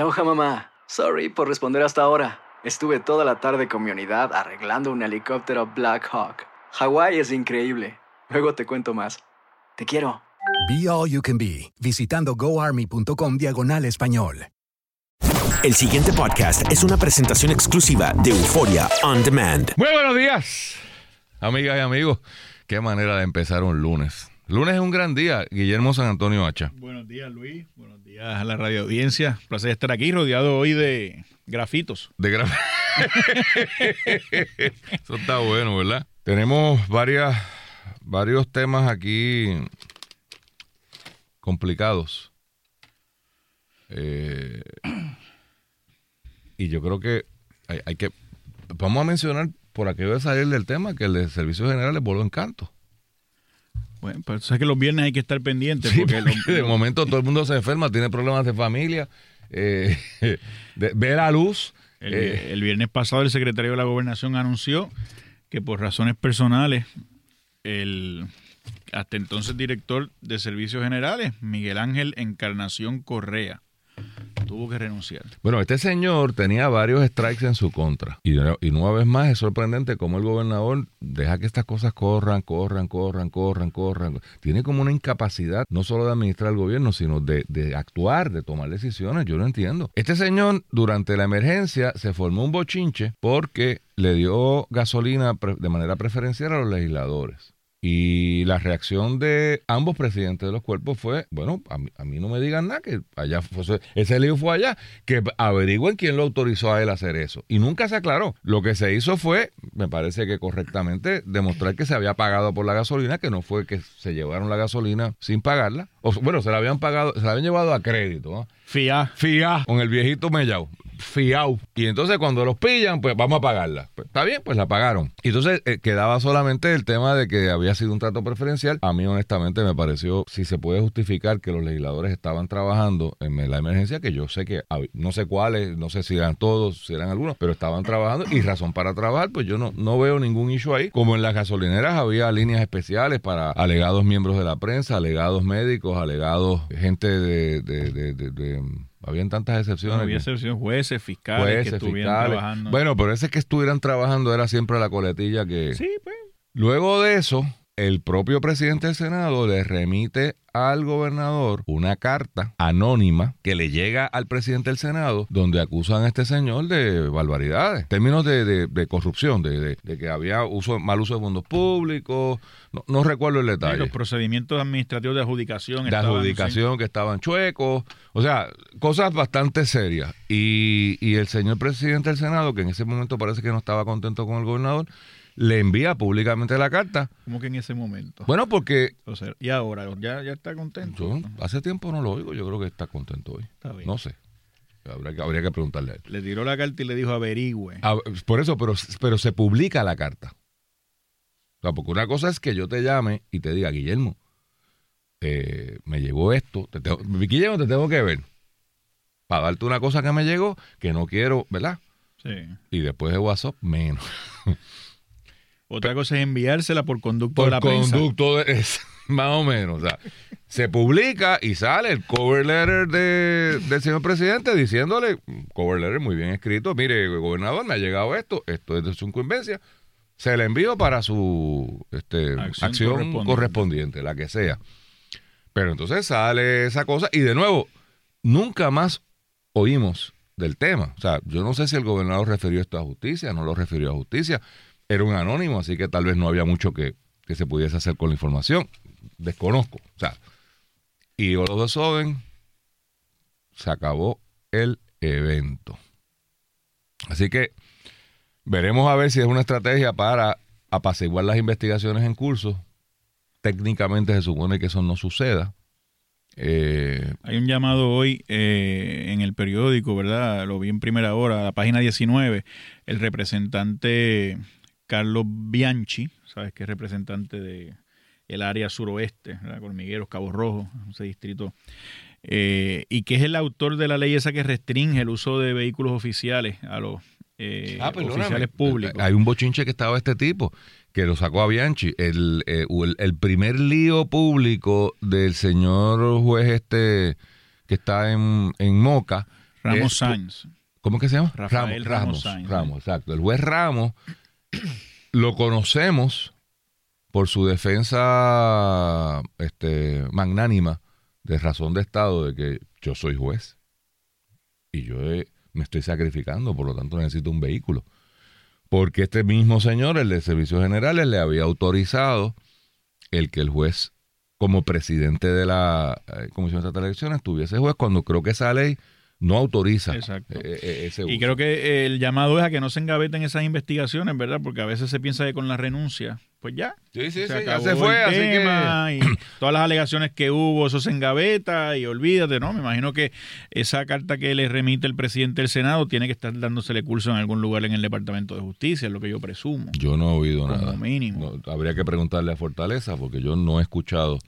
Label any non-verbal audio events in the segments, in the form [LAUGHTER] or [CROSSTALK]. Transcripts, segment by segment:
Aloha mamá. Sorry por responder hasta ahora. Estuve toda la tarde con mi unidad arreglando un helicóptero Black Hawk. Hawái es increíble. Luego te cuento más. Te quiero. Be All You Can Be, visitando goarmy.com diagonal español. El siguiente podcast es una presentación exclusiva de Euforia On Demand. Muy buenos días, amigas y amigos. Qué manera de empezar un lunes. Lunes es un gran día. Guillermo San Antonio Hacha. Buenos días, Luis. Buenos días a la radio audiencia. Placer estar aquí rodeado hoy de grafitos. De gra- [LAUGHS] Eso está bueno, ¿verdad? Tenemos varias, varios temas aquí complicados. Eh, y yo creo que hay, hay que. Vamos a mencionar por aquello de salir del tema que el de servicios generales voló en canto. Bueno, pues sabes que los viernes hay que estar pendientes Sí, porque, [LAUGHS] de momento todo el mundo se enferma, tiene problemas de familia, eh, [LAUGHS] de- ve la luz. el, eh, el viernes pasado el secretario de la gobernación anunció que por razones personales el hasta entonces director de servicios generales, Miguel Ángel Encarnación Correa, tuvo que renunciar. Bueno, este señor tenía varios strikes en su contra. Y, y una vez más es sorprendente cómo el gobernador deja que estas cosas corran, corran, corran, corran, corran. Tiene como una incapacidad no solo de administrar el gobierno, sino de, de actuar, de tomar decisiones. Yo no entiendo. Este señor, durante la emergencia, se formó un bochinche porque le dio gasolina de manera preferencial a los legisladores. Y la reacción de ambos presidentes de los cuerpos fue, bueno, a mí, a mí no me digan nada, que allá fue, ese lío fue allá, que averigüen quién lo autorizó a él a hacer eso. Y nunca se aclaró. Lo que se hizo fue, me parece que correctamente, demostrar que se había pagado por la gasolina, que no fue que se llevaron la gasolina sin pagarla. O, bueno, se la habían pagado, se la habían llevado a crédito, ¿no? FIA. Fiao, con el viejito mellao. Fiao. Y entonces cuando los pillan, pues vamos a pagarla. Pues, está bien, pues la pagaron. Y entonces eh, quedaba solamente el tema de que había sido un trato preferencial. A mí honestamente me pareció, si se puede justificar que los legisladores estaban trabajando en la emergencia, que yo sé que, no sé cuáles, no sé si eran todos, si eran algunos, pero estaban trabajando y razón para trabajar, pues yo no, no veo ningún issue ahí. Como en las gasolineras había líneas especiales para alegados miembros de la prensa, alegados médicos, alegados gente de- habían tantas excepciones. Había excepción, jueces, fiscales que estuvieran fiscales. trabajando. Bueno, pero ese que estuvieran trabajando era siempre la coletilla que... sí, pues. Luego de eso, el propio presidente del Senado le remite al gobernador una carta anónima que le llega al presidente del Senado donde acusan a este señor de barbaridades, términos de, de- de corrupción, de, de- que había uso, mal uso de fondos públicos, no, no recuerdo el Sí, detalle los procedimientos administrativos de adjudicación. de estaban, adjudicación que estaban chuecos, o sea, cosas bastante serias. Y, y el señor presidente del Senado, que en ese momento parece que no estaba contento con el gobernador, le envía públicamente la carta. ¿Cómo que en ese momento? Bueno, porque O sea, y ahora, ya, ya está contento. yo hace tiempo no lo oigo, yo creo que está contento hoy. Está bien. No sé. Habría que, habría que preguntarle a él. Le tiró la carta y le dijo averigüe. Ah, por eso, pero, pero se publica la carta. O sea, porque una cosa es que yo te llame y te diga, Guillermo, eh, me llegó esto, te tengo- Guillermo, te tengo que ver. Para darte una cosa que me llegó, que no quiero, ¿verdad? Sí. Y después de WhatsApp, menos. [LAUGHS] Otra cosa es enviársela por conducto de Por la prensa. conducto, de- [LAUGHS] es, más o menos. O sea, se publica y sale el cover letter de, del señor presidente diciéndole, cover letter muy bien escrito, mire, gobernador, me ha llegado esto, esto es de su incumbencia, se le envío para su este, Acción acción, correspondiente. correspondiente. la que sea. Pero entonces sale esa cosa y de nuevo, nunca más oímos del tema. O sea, yo no sé si el gobernador refirió esto a justicia, no lo refirió a justicia. Era un anónimo, así que tal vez no había mucho que, que se pudiese hacer con la información. Desconozco. O sea, y a sudden, se acabó el evento. Así que veremos a ver si es una estrategia para apaciguar las investigaciones en curso. Técnicamente se supone que eso no suceda. Eh, Hay un llamado hoy eh, en el periódico, ¿verdad? Lo vi en primera hora, la página 19. El representante Carlos Bianchi, ¿sabes? Que es representante de el área suroeste, ¿verdad? Colmigueros, Cabo Rojo, ese distrito. eh, y que es el autor de la ley esa que restringe el uso de vehículos oficiales a los eh, Ah, oficiales públicos. Hay un bochinche que estaba este tipo, que lo sacó a Bianchi. El, eh, el, el primer lío público del señor juez este que está en, en Moca. Ramos es- Sáenz. ¿Cómo que se llama? Rafael Ramos Ramos, Sáenz. Ramos, exacto. El juez Ramos lo conocemos por su defensa este, magnánima de razón de Estado de que yo soy juez y yo eh, me estoy sacrificando, por lo tanto necesito un vehículo. Porque este mismo señor, el de Servicios Generales, le había autorizado el que el juez, como presidente de la eh, Comisión Estatal de Elecciones, tuviese juez cuando creo que esa ley no autoriza Exacto. eh, eh, ese Y creo que el llamado es a que no se engaveten esas investigaciones, ¿verdad? Porque a veces se piensa que con la renuncia, pues ya. Sí, sí, sí, ya acabó se fue, así que... y [CLEARS THROAT] todas las alegaciones que hubo, eso se engaveta y olvídate, ¿no? Me imagino que esa carta que le remite el presidente del Senado tiene que estar dándosele curso en algún lugar en el Departamento de Justicia, es lo que yo presumo. Yo no he oído Como nada. mínimo. No, habría que preguntarle a Fortaleza porque yo no he escuchado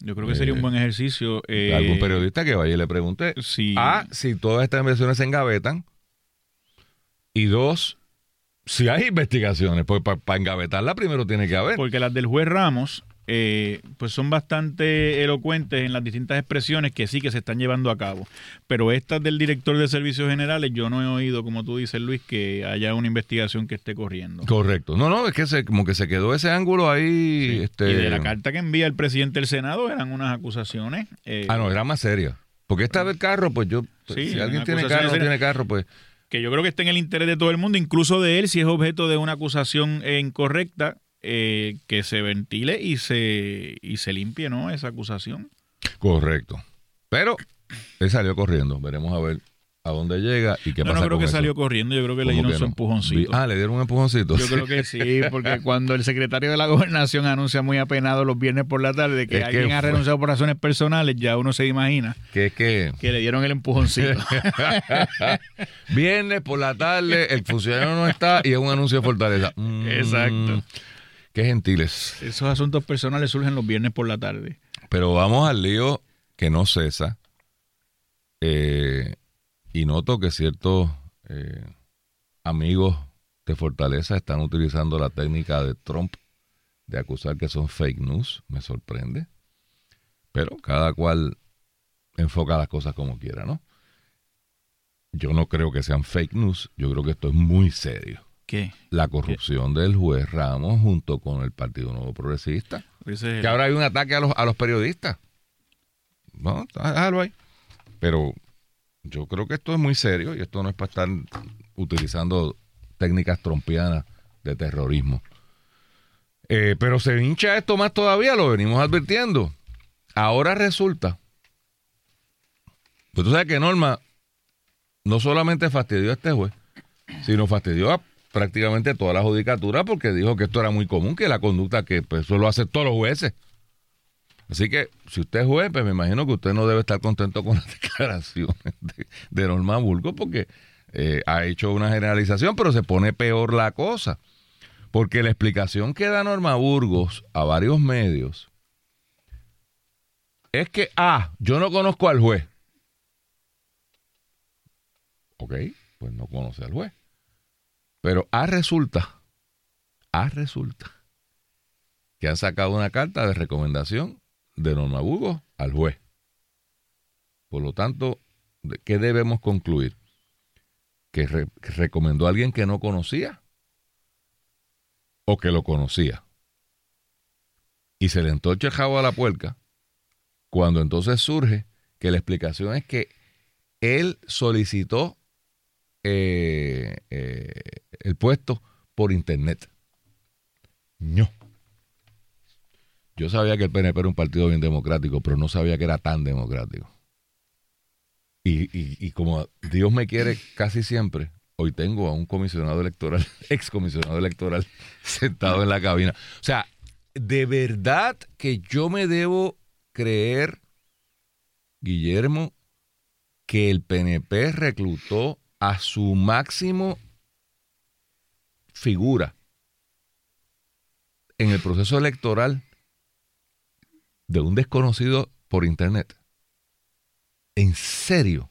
Yo creo que sería un Eh, buen ejercicio. eh, a algún periodista que vaya y le pregunte. Sí. A, si todas estas investigaciones se engavetan. Y dos, si hay investigaciones. Pues para engavetarla primero tiene que haber. Porque las del juez Ramos, eh, pues son bastante elocuentes en las distintas expresiones que sí que se están llevando a cabo. Pero estas del director de servicios generales, yo no he oído, como tú dices, Luis, que haya una investigación que esté corriendo. Correcto. No, no, es que se, como que se quedó ese ángulo ahí. este, Y de la carta que envía el presidente del Senado eran unas acusaciones. eh, Ah, no, era más seria. Porque esta del carro, pues yo. pues, Sí, si alguien tiene carro no tiene carro, pues. que yo creo que está en el interés de todo el mundo, incluso de él, si es objeto de una acusación eh, incorrecta, eh, que se ventile y se, y se limpie, ¿no? Esa acusación. Correcto. Pero él salió corriendo. Veremos a ver a dónde llega y qué No, pasa no creo con que eso. salió corriendo, yo creo que le ¿Cómo dieron que su empujoncito. Ah, le dieron un empujoncito. Yo creo que sí, [LAUGHS] porque cuando el secretario de la gobernación anuncia muy apenado los viernes por la tarde que Es que alguien ha renunciado por razones personales, ya uno se imagina Que es que que le dieron el empujoncito. [LAUGHS] viernes por la tarde, el funcionario no está y es un anuncio de Fortaleza. [LAUGHS] Mm, Exacto. Qué gentiles. Esos asuntos personales surgen los viernes por la tarde. Pero vamos al lío que no cesa. Eh, y noto que ciertos eh, amigos de Fortaleza están utilizando la técnica de Trump de acusar que son fake news. Me sorprende. Pero cada cual enfoca las cosas como quiera, ¿no? Yo no creo que sean fake news. Yo creo que esto es muy serio. ¿Qué? La corrupción del juez Ramos junto con el Partido Nuevo Progresista. Que ahora hay un ataque a los, a los periodistas. No, déjalo ahí. Pero yo creo que esto es muy serio y esto no es para estar utilizando técnicas trompianas de terrorismo. Eh, pero se hincha esto más todavía, lo venimos advirtiendo. Ahora resulta. Pues tú sabes que Norma no solamente fastidió a este juez, sino fastidió a prácticamente toda la judicatura porque dijo que esto era muy común, que la conducta que pues, eso lo hacen todos los jueces. Así que si usted es juez, pues me imagino que usted no debe estar contento con las [LAUGHS] declaraciones de, Norma Burgos porque eh, ha hecho una generalización, pero se pone peor la cosa. Porque la explicación que da Norma Burgos a varios medios es que, ah, yo no conozco al juez. Ok, pues no conoce al juez. Pero A resulta, A resulta que han sacado una carta de recomendación de Norma Burgos al juez. Por lo tanto, ¿de ¿qué debemos concluir? ¿Que, que recomendó a alguien que no conocía? ¿O que lo conocía? Y se le entorcha el jabo a la puerca cuando entonces surge que la explicación es que él solicitó eh, eh, el puesto por internet. No. Yo sabía que el PNP era un partido bien democrático, pero no sabía que era tan democrático. Y, y- y como Dios me quiere casi siempre, hoy tengo a un comisionado electoral, [LAUGHS] ex comisionado electoral, [LAUGHS] sentado en la cabina. O sea, de verdad que yo me debo creer Guillermo, que el PNP reclutó a su máximo figura en el proceso electoral de un desconocido por internet. ¿En serio?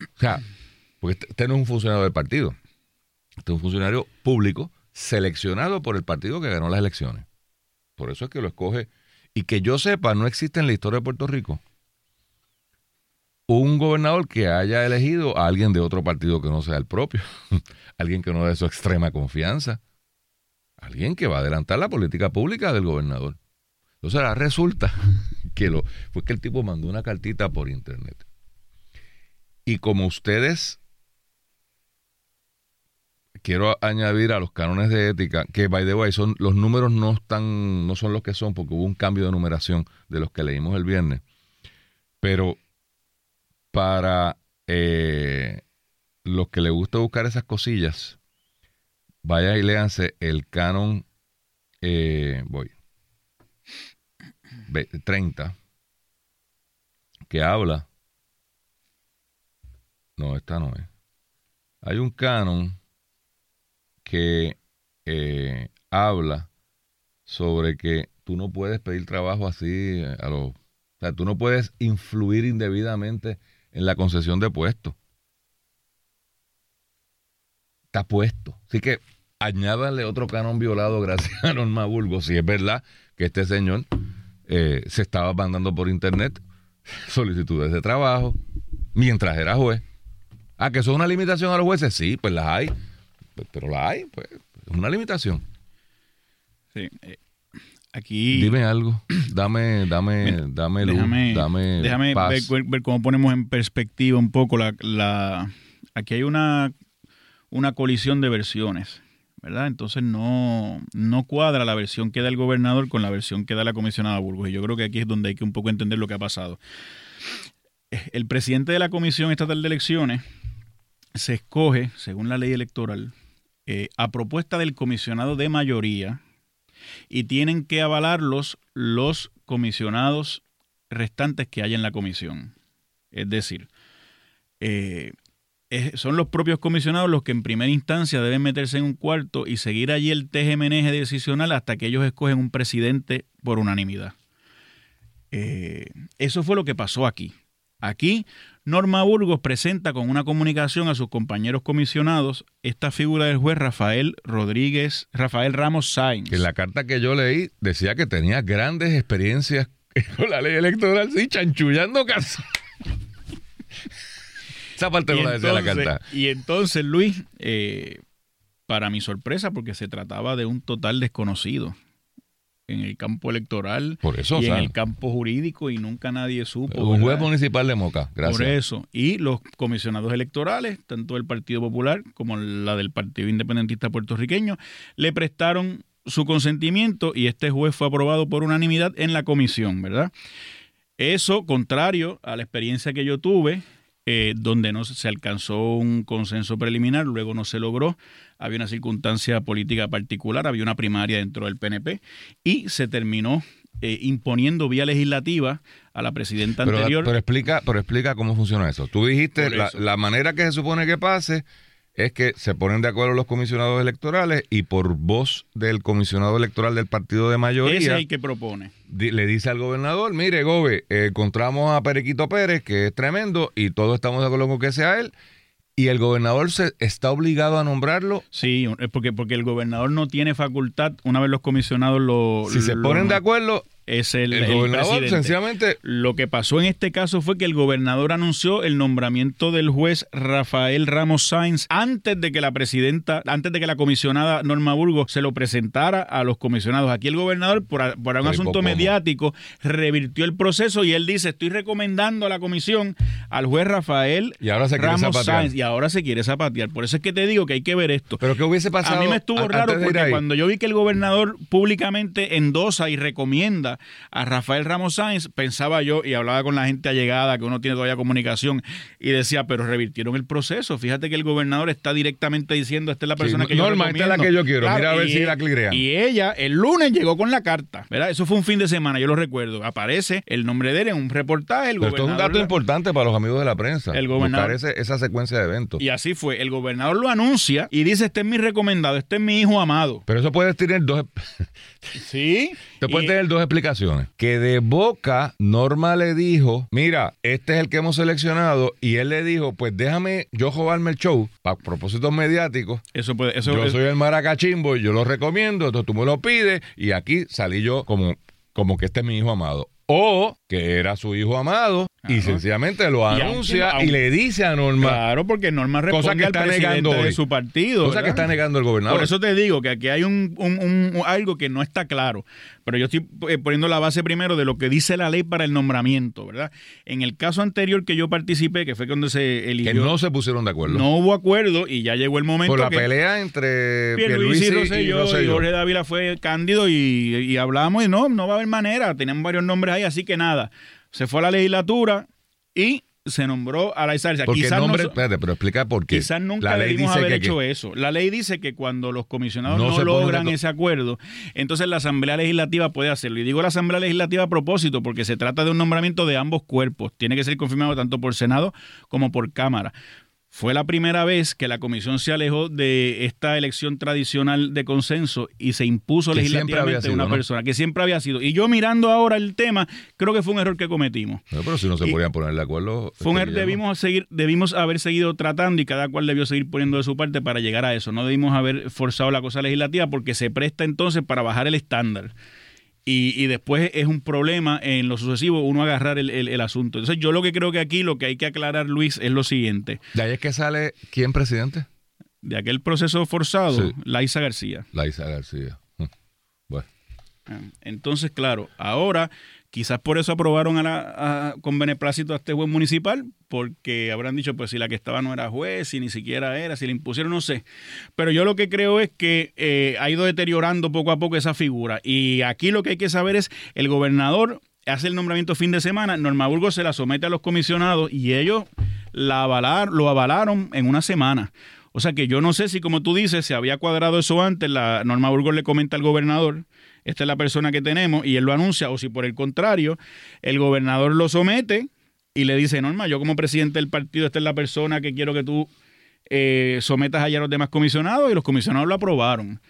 O sea, porque este, este no es un funcionario del partido. Este es un funcionario público seleccionado por el partido que ganó las elecciones. Por eso es que lo escoge. Y que yo sepa, no existe en la historia de Puerto Rico un gobernador que haya elegido a alguien de otro partido que no sea el propio, [LAUGHS] alguien que no de su extrema confianza, alguien que va a adelantar la política pública del gobernador. Entonces ahora resulta [LAUGHS] que lo fue que el tipo mandó una cartita por internet. Y como ustedes quiero añadir a los cánones de ética que by the way son los números no están no son los que son porque hubo un cambio de numeración de los que leímos el viernes. Pero para eh, los que les gusta buscar esas cosillas, vaya y léanse el canon, eh, voy, 30, que habla, no, esta no es, hay un canon que eh, habla sobre que tú no puedes pedir trabajo así a los... O sea, tú no puedes influir indebidamente en la concesión de puestos. Está puesto. Así que añádale otro canon violado gracias a Norma Burgos, si es verdad que este señor eh, se estaba mandando por internet solicitudes de trabajo mientras era juez. Ah, que eso es una limitación a los jueces, sí, pues las hay, pues, pero las hay, pues es una limitación. Sí, eh, Aquí. Dime algo. Dame, dame, dame luz, déjame, dame déjame Ver, cómo ponemos en perspectiva un poco la, la aquí hay una, una colisión de versiones, ¿verdad? Entonces no, no cuadra la versión que da el gobernador con la versión que da la comisionada Burgos. Y yo creo que aquí es donde hay que un poco entender lo que ha pasado. El presidente de la Comisión Estatal de Elecciones se escoge, según la ley electoral, eh, a propuesta del comisionado de mayoría, y tienen que avalarlos los comisionados restantes que hay en la comisión. Es decir, eh, son los propios comisionados los que en primera instancia deben meterse en un cuarto y seguir allí el tejemaneje decisional hasta que ellos escogen un presidente por unanimidad. Eh, eso fue lo que pasó aquí. Aquí Norma Burgos presenta con una comunicación a sus compañeros comisionados esta figura del juez Rafael Rodríguez, Rafael Ramos Sainz. En la carta que yo leí decía que tenía grandes experiencias [LAUGHS] con la ley electoral, sí, chanchullando casos. [LAUGHS] Esa parte no la decía la carta. Y entonces, Luis, eh, para mi sorpresa, porque se trataba de un total desconocido en el campo electoral por eso, y en el campo jurídico y nunca nadie supo. Un juez municipal de Moca, gracias. Por eso. Y los comisionados electorales, tanto del Partido Popular como la del Partido Independentista puertorriqueño, le prestaron su consentimiento y este juez fue aprobado por unanimidad en la comisión, ¿verdad? Eso, contrario a la experiencia que yo tuve, eh, donde no se alcanzó un consenso preliminar, luego no se logró, había una circunstancia política particular, había una primaria dentro del PNP y se terminó eh, imponiendo vía legislativa a la presidenta anterior. Pero explica, pero explica cómo funciona eso. Tú dijiste la, la manera que se supone que pase es que se ponen de acuerdo los comisionados electorales y por voz del comisionado electoral del partido de mayoría. Ese es el que propone. Le dice al gobernador: Mire, Gobe, eh, encontramos a Perequito Pérez, que es tremendo, y todos estamos de acuerdo con que sea él. ¿Y el gobernador se está obligado a nombrarlo? Sí, porque, porque el gobernador no tiene facultad, una vez los comisionados lo... Si se ponen de acuerdo, es el, el, gobernador sencillamente. Lo que pasó en este caso fue que el gobernador anunció el nombramiento del juez Rafael Ramos Sainz antes de que la presidenta antes de que la comisionada Norma Burgos se lo presentara a los comisionados. Aquí el gobernador por, por un asunto mediático revirtió el proceso y él dice estoy recomendando a la comisión al juez Rafael y ahora se Ramos Sainz y ahora se quiere zapatear. Por eso es que te digo que hay que ver esto. Pero qué hubiese pasado a mí me estuvo raro porque cuando yo vi que el gobernador públicamente endosa y recomienda a Rafael Ramos Sáenz, pensaba yo y hablaba con la gente allegada, que uno tiene todavía comunicación, y decía, pero revirtieron el proceso. Fíjate que el gobernador está directamente diciendo, esta es la persona que yo Norma, esta es la que yo quiero. Claro, Mira a ver si la clirean. Y ella, el lunes, llegó con la carta, ¿verdad? Eso fue un fin de semana, yo lo recuerdo. Aparece el nombre de él en un reportaje, el Pero esto es un dato importante para los amigos de la prensa. El gobernador- ese- esa secuencia de eventos. Y así fue. El gobernador lo anuncia y dice, este es mi recomendado, este es mi hijo amado. Pero eso puede tener dos, [LAUGHS] Sí. te puede Y- tener dos explicaciones. Que de boca Norma le dijo, mira, este es el que hemos seleccionado, y él le dijo, pues déjame yo jugarme el show para propósitos mediáticos. Eso puede, eso yo es- soy el maracachimbo y yo lo recomiendo, entonces tú me lo pides y aquí salí yo como, como que este es mi hijo amado. O que era su hijo amado y sencillamente lo Y aunque- anuncia y, le dice a Norma, Claro, porque Norma Cosa responde que al está negando de su partido. cosa que está negando el gobernador. Por eso te digo que aquí hay un, un- un- un- algo que no está claro. Pero yo estoy eh, poniendo la base primero de lo que dice la ley para el nombramiento, ¿verdad? En el caso anterior que yo participé, que fue cuando se que eligió, no se pusieron de acuerdo. no hubo acuerdo y ya llegó el momento Por la que pelea entre Pierluisi, Pierluisi y y Rosselló. Jorge Dávila fue cándido y, y hablamos y no, no va a haber manera. Tenían varios nombres ahí, así que nada. Se fue a la legislatura y se nombró a la. Porque el Quizás nombre, no, espérate, pero explica por qué. Quizás nunca la ley dice haber que, hecho que- eso. La ley dice que cuando los comisionados No no, logran ese acuerdo, entonces la Asamblea Legislativa puede hacerlo. Y digo la Asamblea Legislativa a propósito porque se trata de un nombramiento de ambos cuerpos. Tiene que ser confirmado tanto por Senado como por Cámara. Fue la primera vez que la comisión se alejó de esta elección tradicional de consenso y se impuso Que legislativamente sido, una ¿no? persona que siempre había sido. Y yo mirando ahora el tema, creo que fue un error que cometimos. No, pero si no se Y- podían poner de acuerdo. Fue un este, error, debimos seguir, debimos haber seguido tratando y cada cual debió seguir poniendo de su parte para llegar a eso. No debimos haber forzado la cosa legislativa porque se presta entonces para bajar el estándar. Y, y después es un problema en lo sucesivo uno agarrar el, el- el asunto. Entonces yo lo que creo que aquí lo que hay que aclarar, Luis, es lo siguiente. De ahí es que sale, ¿quién presidente? De aquel proceso forzado, Sí. Laisa García. Laisa García. Bueno, Ah, Entonces, claro, ahora quizás por eso aprobaron a la, con beneplácito a este juez municipal, porque habrán dicho, pues si la que estaba no era juez, si ni siquiera era, si le impusieron, no sé. Pero yo lo que creo es que eh, ha ido deteriorando poco a poco esa figura. Y aquí lo que hay que saber es, el gobernador hace el nombramiento fin de semana, Norma Burgos se la somete a los comisionados y ellos la avalar, lo avalaron en una semana. O sea que yo no sé si, como tú dices, se había cuadrado eso antes, la Norma Burgos le comenta al gobernador, esta es la persona que tenemos, y él lo anuncia, o si por el contrario, el gobernador lo somete y le dice, Norma, yo como presidente del partido, esta es la persona que quiero que tú eh, sometas allá a los demás comisionados, y los comisionados lo aprobaron.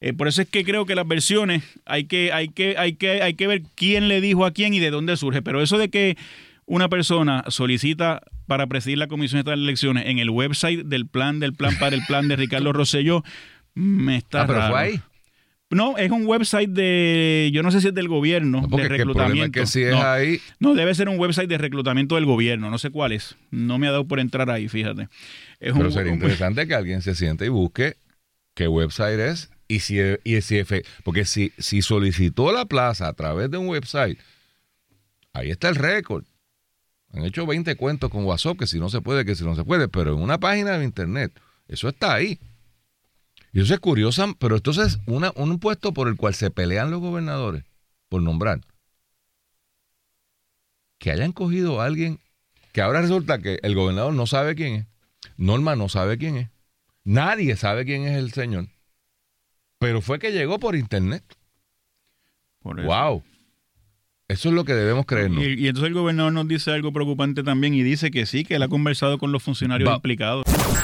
Eh, por eso es que creo que las versiones hay que, hay, que, hay, que, hay que ver quién le dijo a quién y de dónde surge. Pero eso de que una persona solicita para presidir la Comisión de Elecciones en el website del plan, del plan para el plan de Ricardo [LAUGHS] Rosselló, me está ah, pero raro. fue ahí. No, es un website de, yo no sé si es del gobierno, No, de es que el problema es reclutamiento. que si es no, ahí, no, debe ser un website de reclutamiento del gobierno, no sé cuál es. No me ha dado por entrar ahí, fíjate. Es pero un- sería un- interesante que alguien se siente y busque qué website es y si, y si porque si, si solicitó la plaza a través de un website, ahí está el récord. Han hecho 20 cuentos con WhatsApp que si no se puede, que si no se puede, pero en una página de internet, eso está ahí. Y eso es curioso, pero entonces es una, un puesto por el cual se pelean los gobernadores por nombrar. Que hayan cogido a alguien que ahora resulta que el gobernador no sabe quién es, Norma no sabe quién es, nadie sabe quién es el señor, pero fue que llegó por internet. por eso. ¡Wow! Eso es lo que debemos creernos. Y, y entonces el gobernador nos dice algo preocupante también y dice que sí, que él ha conversado con los funcionarios Va. implicados.